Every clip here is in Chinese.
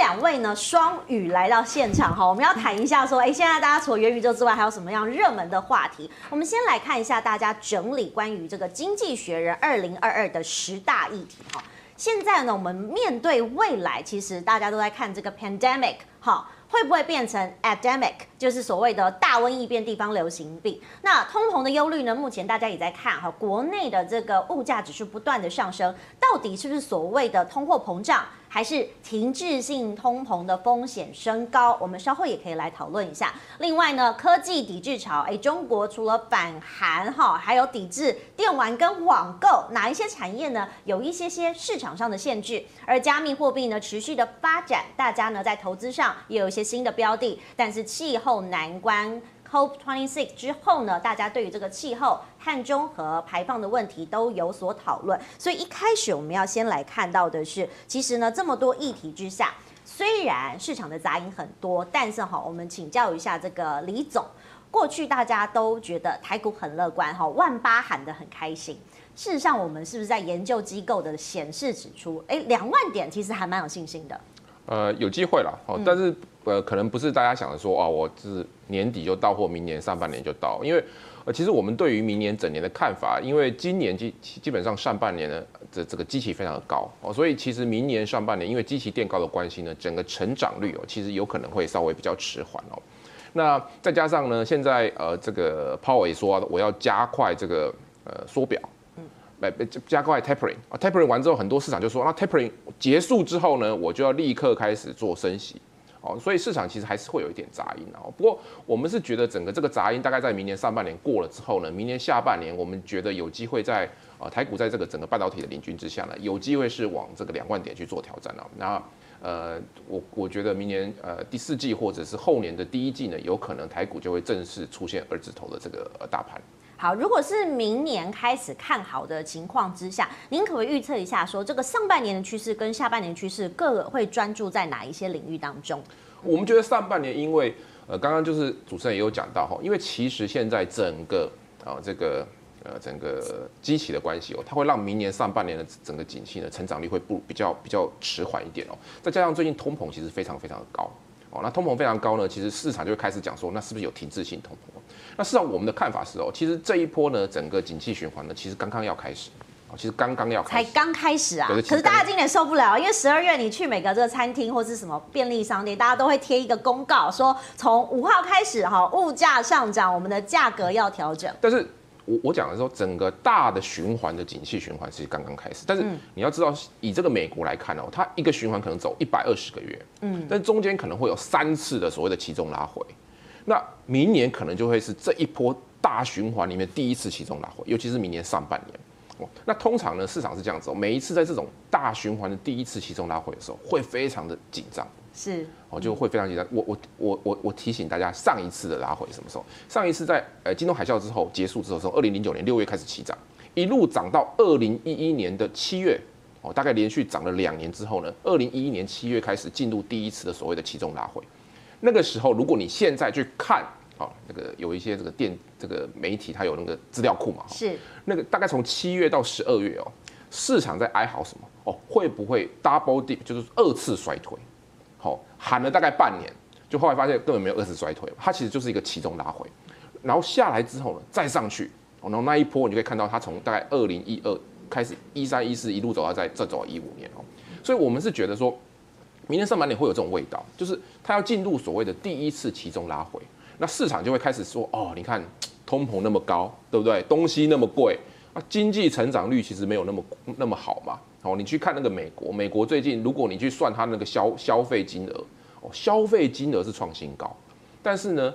两位呢双语来到现场哈，我们要谈一下说，哎，现在大家除了元宇宙之外，还有什么样热门的话题？我们先来看一下大家整理关于这个《经济学人》二零二二的十大议题哈。现在呢，我们面对未来，其实大家都在看这个 pandemic 哈。会不会变成 epidemic，就是所谓的大瘟疫变地方流行病？那通膨的忧虑呢？目前大家也在看哈，国内的这个物价指数不断的上升，到底是不是所谓的通货膨胀？还是停滞性通膨的风险升高，我们稍后也可以来讨论一下。另外呢，科技抵制潮，哎，中国除了反韩哈，还有抵制电玩跟网购，哪一些产业呢？有一些些市场上的限制。而加密货币呢，持续的发展，大家呢在投资上也有一些新的标的，但是气候难关。COP twenty six 之后呢，大家对于这个气候、碳中和排放的问题都有所讨论。所以一开始我们要先来看到的是，其实呢这么多议题之下，虽然市场的杂音很多，但是哈，我们请教一下这个李总，过去大家都觉得台股很乐观哈，万八喊得很开心。事实上，我们是不是在研究机构的显示指出，哎，两万点其实还蛮有信心的。呃，有机会了，哦，但是呃，可能不是大家想的说，啊，我是年底就到，或明年上半年就到，因为呃，其实我们对于明年整年的看法，因为今年基基本上上半年呢，这这个基期非常的高哦，所以其实明年上半年因为基期垫高的关系呢，整个成长率哦，其实有可能会稍微比较迟缓哦。那再加上呢，现在呃，这个鲍尔也说我要加快这个呃缩表。来加快 tapering 啊，tapering 完之后，很多市场就说，那 tapering 结束之后呢，我就要立刻开始做升息，哦，所以市场其实还是会有一点杂音啊。不过我们是觉得整个这个杂音大概在明年上半年过了之后呢，明年下半年我们觉得有机会在啊台股在这个整个半导体的领军之下呢，有机会是往这个两万点去做挑战啊。那呃，我我觉得明年呃第四季或者是后年的第一季呢，有可能台股就会正式出现二字头的这个大盘。好，如果是明年开始看好的情况之下，您可不可以预测一下，说这个上半年的趋势跟下半年趋势各会专注在哪一些领域当中？我们觉得上半年，因为呃，刚刚就是主持人也有讲到哈，因为其实现在整个啊这个呃整个机器的关系哦，它会让明年上半年的整个景气的成长率会不比较比较迟缓一点哦，再加上最近通膨其实非常非常的高。哦，那通膨非常高呢，其实市场就会开始讲说，那是不是有停滞性通膨？那事实上我们的看法是哦，其实这一波呢，整个景气循环呢，其实刚刚要开始，哦，其实刚刚要开始，才刚开始啊。可是大家今年受不了，因为十二月你去每个这个餐厅或是什么便利商店，大家都会贴一个公告，说从五号开始哈，物价上涨，我们的价格要调整。但是。我我讲的时候，整个大的循环的景气循环是刚刚开始，但是你要知道，以这个美国来看哦，它一个循环可能走一百二十个月，嗯，但中间可能会有三次的所谓的期中拉回，那明年可能就会是这一波大循环里面第一次期中拉回，尤其是明年上半年哦。那通常呢，市场是这样子哦，每一次在这种大循环的第一次期中拉回的时候，会非常的紧张。是，哦，就会非常紧张。我我我我我提醒大家，上一次的拉回什么时候？上一次在呃金融海啸之后结束之后，从二零零九年六月开始起涨，一路涨到二零一一年的七月，哦，大概连续涨了两年之后呢，二零一一年七月开始进入第一次的所谓的期中拉回。那个时候，如果你现在去看，哦，那个有一些这个电这个媒体，它有那个资料库嘛，是那个大概从七月到十二月哦，市场在哀嚎什么？哦，会不会 double dip，就是二次衰退？好，喊了大概半年，就后来发现根本没有二次衰退，它其实就是一个期中拉回，然后下来之后呢，再上去，然后那一波你就可以看到它从大概二零一二开始一三一四一路走到在这走到一五年哦，所以我们是觉得说，明天上半年会有这种味道，就是它要进入所谓的第一次期中拉回，那市场就会开始说，哦，你看通膨那么高，对不对？东西那么贵，啊，经济成长率其实没有那么那么好嘛。哦，你去看那个美国，美国最近如果你去算它那个消消费金额，哦，消费金额是创新高，但是呢，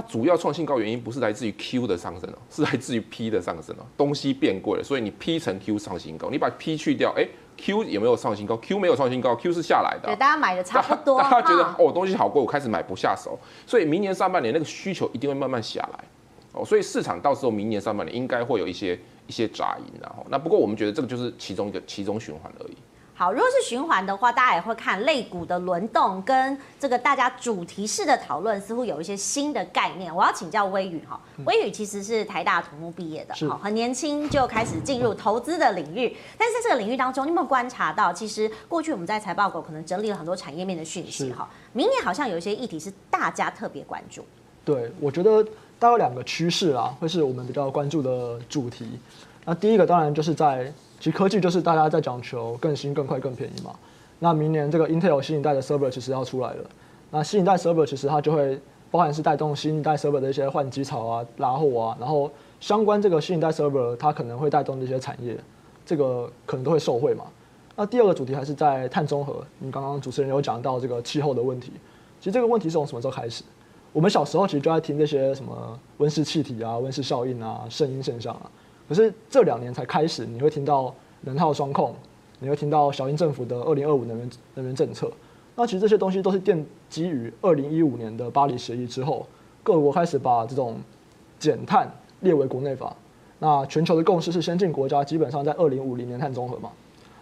它主要创新高原因不是来自于 Q 的上升哦，是来自于 P 的上升哦，东西变贵了，所以你 P 乘 Q 创新高，你把 P 去掉，哎，Q 有没有创新高？Q 没有创新高，Q 是下来的，对，大家买的差不多，大家觉得哦，东西好贵，我开始买不下手，所以明年上半年那个需求一定会慢慢下来，哦，所以市场到时候明年上半年应该会有一些。一些杂音，然后那不过我们觉得这个就是其中一个其中循环而已。好，如果是循环的话，大家也会看类股的轮动，跟这个大家主题式的讨论，似乎有一些新的概念。我要请教微宇哈，微宇其实是台大土木毕业的，好，很年轻就开始进入投资的领域。但是在这个领域当中，你有没有观察到，其实过去我们在财报狗可能整理了很多产业面的讯息哈，明年好像有一些议题是大家特别关注。对，我觉得大概有两个趋势啊，会是我们比较关注的主题。那第一个当然就是在。其实科技就是大家在讲求更新、更快、更便宜嘛。那明年这个 Intel 新一代的 server 其实要出来了。那新一代 server 其实它就会包含是带动新一代 server 的一些换机潮啊、拉货啊，然后相关这个新一代 server 它可能会带动这些产业，这个可能都会受惠嘛。那第二个主题还是在碳中和。你刚刚主持人有讲到这个气候的问题，其实这个问题是从什么时候开始？我们小时候其实就在听这些什么温室气体啊、温室效应啊、圣婴现象啊。可是这两年才开始，你会听到能耗双控，你会听到小英政府的二零二五能源能源政策。那其实这些东西都是奠基于二零一五年的巴黎协议之后，各国开始把这种减碳列为国内法。那全球的共识是，先进国家基本上在二零五零年碳中和嘛。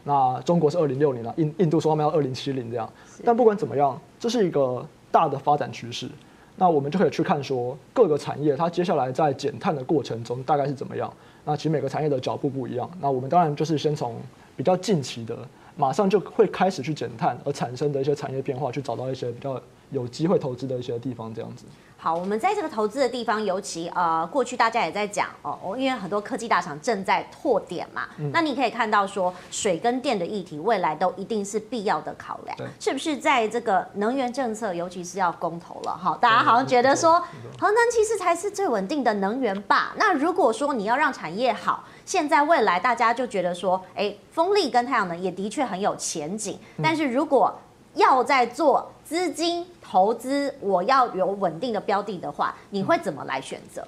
那中国是二零六零了，印印度说他们要二零七零这样。但不管怎么样，这是一个大的发展趋势。那我们就可以去看说各个产业它接下来在减碳的过程中大概是怎么样。那其实每个产业的脚步不一样。那我们当然就是先从比较近期的，马上就会开始去减碳而产生的一些产业变化，去找到一些比较有机会投资的一些地方，这样子。好，我们在这个投资的地方，尤其呃，过去大家也在讲哦，因为很多科技大厂正在拓点嘛。嗯、那你可以看到说，水跟电的议题，未来都一定是必要的考量。对是不是在这个能源政策，尤其是要公投了哈？大家好像觉得说，核能其实才是最稳定的能源吧？那如果说你要让产业好，现在未来大家就觉得说，哎，风力跟太阳能也的确很有前景。但是如果要在做资金投资，我要有稳定的标的的话，你会怎么来选择？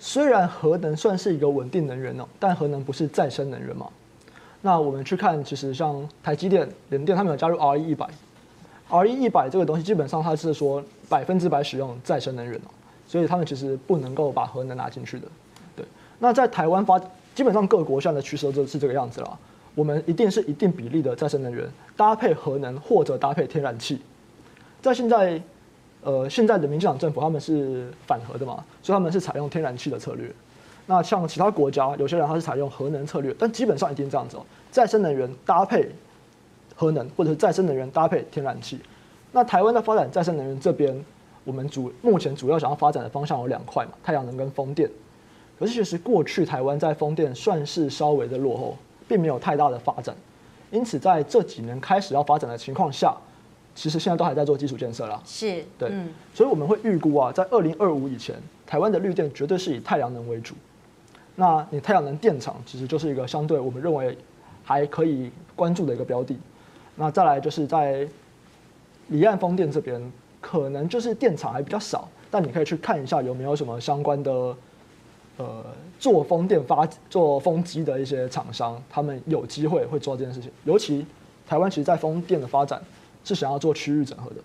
虽然核能算是一个稳定能源哦，但核能不是再生能源嘛。那我们去看，其实像台积电、联电，他们有加入 RE 一百，RE 一百这个东西基本上它是说百分之百使用再生能源哦，所以他们其实不能够把核能拿进去的。对，那在台湾发，基本上各国现在的趋势就是这个样子了。我们一定是一定比例的再生能源搭配核能或者搭配天然气，在现在，呃，现在的民进党政府他们是反核的嘛，所以他们是采用天然气的策略。那像其他国家，有些人他是采用核能策略，但基本上一定这样子哦，再生能源搭配核能，或者是再生能源搭配天然气。那台湾的发展再生能源这边，我们主目前主要想要发展的方向有两块嘛，太阳能跟风电。可是其实过去台湾在风电算是稍微的落后。并没有太大的发展，因此在这几年开始要发展的情况下，其实现在都还在做基础建设啦。是，对，嗯、所以我们会预估啊，在二零二五以前，台湾的绿电绝对是以太阳能为主。那你太阳能电厂其实就是一个相对我们认为还可以关注的一个标的。那再来就是在离岸风电这边，可能就是电厂还比较少，但你可以去看一下有没有什么相关的。呃，做风电发做风机的一些厂商，他们有机会会做这件事情。尤其台湾其实，在风电的发展是想要做区域整合的，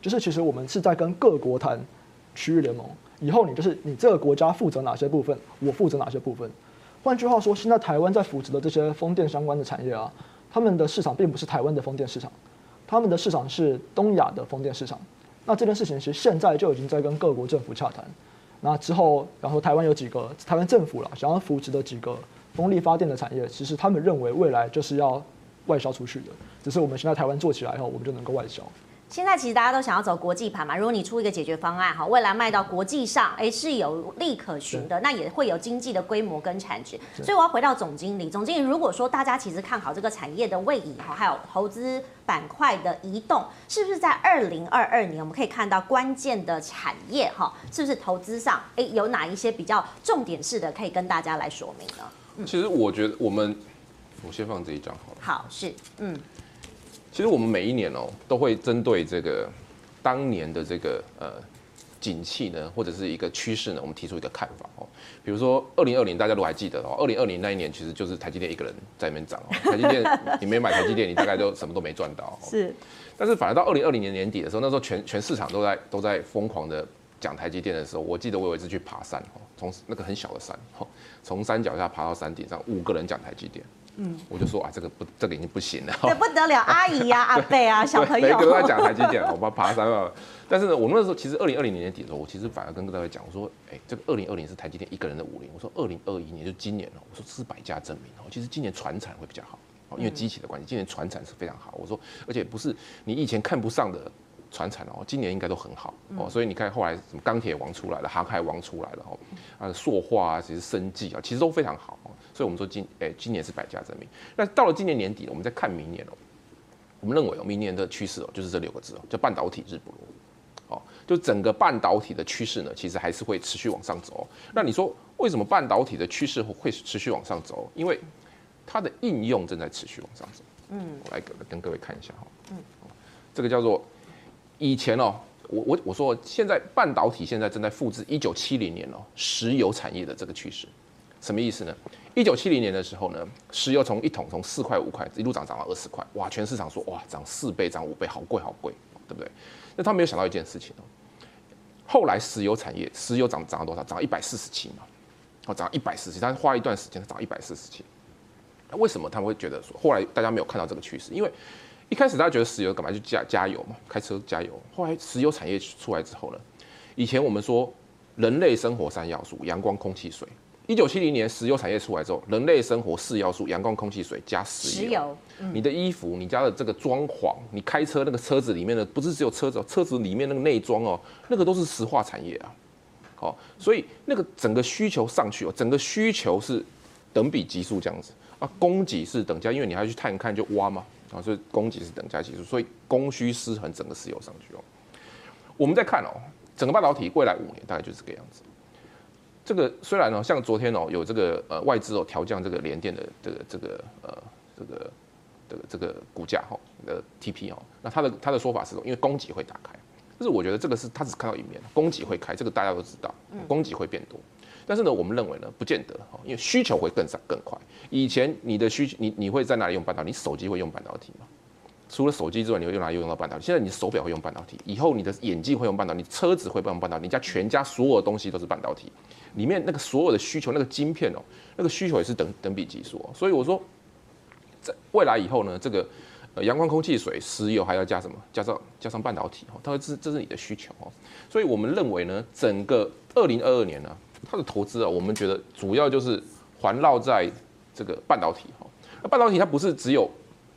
就是其实我们是在跟各国谈区域联盟。以后你就是你这个国家负责哪些部分，我负责哪些部分。换句话说，现在台湾在扶持的这些风电相关的产业啊，他们的市场并不是台湾的风电市场，他们的市场是东亚的风电市场。那这件事情其实现在就已经在跟各国政府洽谈。那之后，然后台湾有几个台湾政府了，想要扶持的几个风力发电的产业，其实他们认为未来就是要外销出去的，只是我们现在台湾做起来以后，我们就能够外销。现在其实大家都想要走国际盘嘛，如果你出一个解决方案哈，未来卖到国际上，哎是有利可循的，那也会有经济的规模跟产值。所以我要回到总经理，总经理如果说大家其实看好这个产业的位移哈，还有投资板块的移动，是不是在二零二二年我们可以看到关键的产业哈，是不是投资上哎有哪一些比较重点式的可以跟大家来说明呢？嗯、其实我觉得我们，我先放这一张好了。好，是嗯。其实我们每一年哦，都会针对这个当年的这个呃景气呢，或者是一个趋势呢，我们提出一个看法哦。比如说二零二零，大家都还记得哦，二零二零那一年其实就是台积电一个人在那边涨哦。台积电，你没买台积电，你大概就什么都没赚到。是。但是反而到二零二零年年底的时候，那时候全全市场都在都在疯狂的讲台积电的时候，我记得我有一次去爬山哦，从那个很小的山哦，从山脚下爬到山顶上，五个人讲台积电。嗯，我就说啊，这个不，这个已经不行了。这不得了，阿姨呀、啊、阿伯啊，小朋友，每个都在讲台积电，我们爬山了。但是呢，我们那时候其实二零二零年底的时候，我其实反而跟各位讲，我说，哎，这个二零二零是台积电一个人的五零。我说二零二一年就今年了，我说这是百家争鸣哦。其实今年传产会比较好，因为机器的关系，今年传产是非常好。我说，而且不是你以前看不上的。传产哦，今年应该都很好哦，所以你看后来什么钢铁王出来了，航海王出来了哦，啊，塑化啊，其实生技啊，其实都非常好。所以我们说今诶、欸，今年是百家争鸣。那到了今年年底，我们再看明年哦，我们认为哦，明年的趋势哦，就是这六个字哦，叫半导体日不落哦，就整个半导体的趋势呢，其实还是会持续往上走。那你说为什么半导体的趋势会持续往上走？因为它的应用正在持续往上走。嗯，我来跟跟各位看一下哈，嗯，这个叫做。以前哦，我我我说现在半导体现在正在复制一九七零年哦石油产业的这个趋势，什么意思呢？一九七零年的时候呢，石油从一桶从四块五块一路涨涨到二十块，哇，全市场说哇涨四倍涨五倍，好贵好贵，对不对？那他没有想到一件事情哦，后来石油产业石油涨涨了多少？涨一百四十七嘛，哦涨一百四十七，但是花一段时间涨一百四十七。那为什么他们会觉得说后来大家没有看到这个趋势？因为一开始大家觉得石油干嘛就加加油嘛，开车加油。后来石油产业出来之后呢，以前我们说人类生活三要素：阳光、空气、水。一九七零年石油产业出来之后，人类生活四要素：阳光、空气、水加石油。石油嗯、你的衣服、你家的这个装潢、你开车那个车子里面的，不是只有车子，车子里面那个内装哦，那个都是石化产业啊。好，所以那个整个需求上去哦，整个需求是等比级数这样子啊，供给是等价，因为你还要去探看就挖嘛。啊，所以供给是等价系数，所以供需失衡，整个石油上去哦。我们再看哦，整个半导体未来五年大概就是这个样子。这个虽然呢，像昨天哦有这个呃外资哦调降这个联电的这个这个呃这个这个这个股价哈的 TP 哦，那他的他的说法是说，因为供给会打开，就是我觉得这个是他只看到一面，供给会开，这个大家都知道，供给会变多。但是呢，我们认为呢，不见得哈，因为需求会更上更快。以前你的需求，你你会在哪里用半导体？你手机会用半导体吗？除了手机之外，你会用哪里用到半导体？现在你手表会用半导体，以后你的眼镜会用半导体，你车子会用半导体，你家全家所有的东西都是半导体。里面那个所有的需求，那个晶片哦，那个需求也是等等比级数哦。所以我说，在未来以后呢，这个呃阳光、空气、水、石油还要加什么？加上加上半导体哦，它会这这是你的需求哦。所以我们认为呢，整个二零二二年呢。它的投资啊，我们觉得主要就是环绕在这个半导体哈。那半导体它不是只有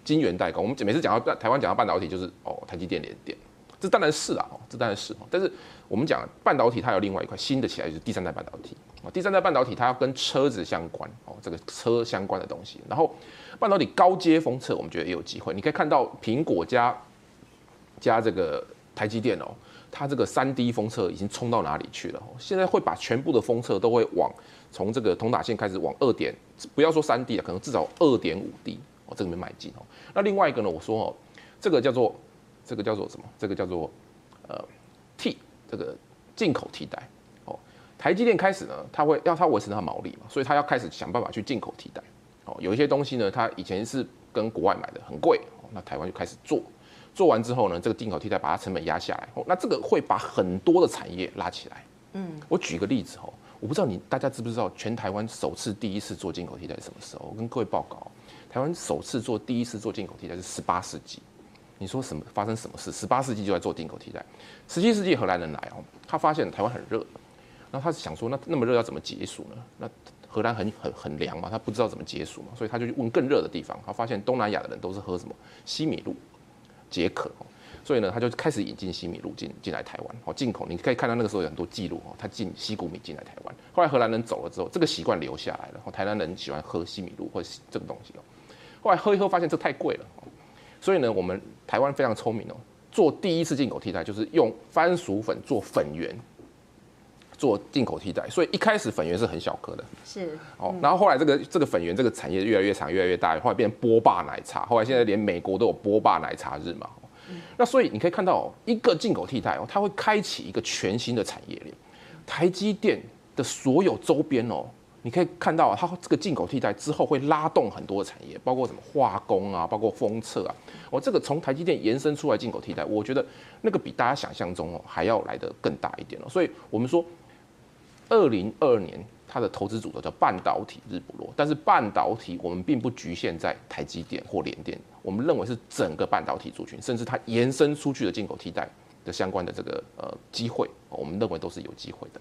晶圆代工，我们每次讲到台湾讲到半导体就是哦台积电联电，这当然是啊，这当然是。但是我们讲半导体它有另外一块新的起来就是第三代半导体啊，第三代半导体它要跟车子相关哦，这个车相关的东西。然后半导体高阶封测，我们觉得也有机会。你可以看到苹果加加这个台积电哦。它这个三 D 封测已经冲到哪里去了？现在会把全部的封测都会往从这个铜打线开始往二点，不要说三 D 了，可能至少二点五 D 哦，这个没买进哦。那另外一个呢，我说哦，这个叫做这个叫做什么？这个叫做呃替这个进口替代哦。台积电开始呢，它会要它维持它毛利嘛，所以它要开始想办法去进口替代哦。有一些东西呢，它以前是跟国外买的很贵哦，那台湾就开始做。做完之后呢，这个进口替代把它成本压下来，哦，那这个会把很多的产业拉起来。嗯，我举个例子哦，我不知道你大家知不知道，全台湾首次第一次做进口替代是什么时候？我跟各位报告，台湾首次做第一次做进口替代是十八世纪。你说什么发生什么事？十八世纪就在做进口替代。十七世纪荷兰人来哦，他发现台湾很热，然后他是想说，那那么热要怎么解暑呢？那荷兰很很很凉嘛，他不知道怎么解暑嘛，所以他就去问更热的地方。他发现东南亚的人都是喝什么西米露。解渴，所以呢，他就开始引进西米露进进来台湾，哦，进口。你可以看到那个时候有很多记录哦，他进西谷米进来台湾。后来荷兰人走了之后，这个习惯留下来了。哦，台湾人喜欢喝西米露或者这个东西哦。后来喝一喝，发现这太贵了，所以呢，我们台湾非常聪明哦，做第一次进口替代就是用番薯粉做粉圆。做进口替代，所以一开始粉圆是很小颗的，是哦，然后后来这个这个粉圆这个产业越来越长，越来越大，后来变成波霸奶茶，后来现在连美国都有波霸奶茶日嘛。那所以你可以看到，一个进口替代哦，它会开启一个全新的产业链。台积电的所有周边哦，你可以看到啊它这个进口替代之后会拉动很多产业，包括什么化工啊，包括封测啊。我这个从台积电延伸出来进口替代，我觉得那个比大家想象中哦还要来得更大一点哦。所以我们说。二零二二年它的投资组合叫半导体日不落，但是半导体我们并不局限在台积电或联电，我们认为是整个半导体族群，甚至它延伸出去的进口替代的相关的这个呃机会，我们认为都是有机会的。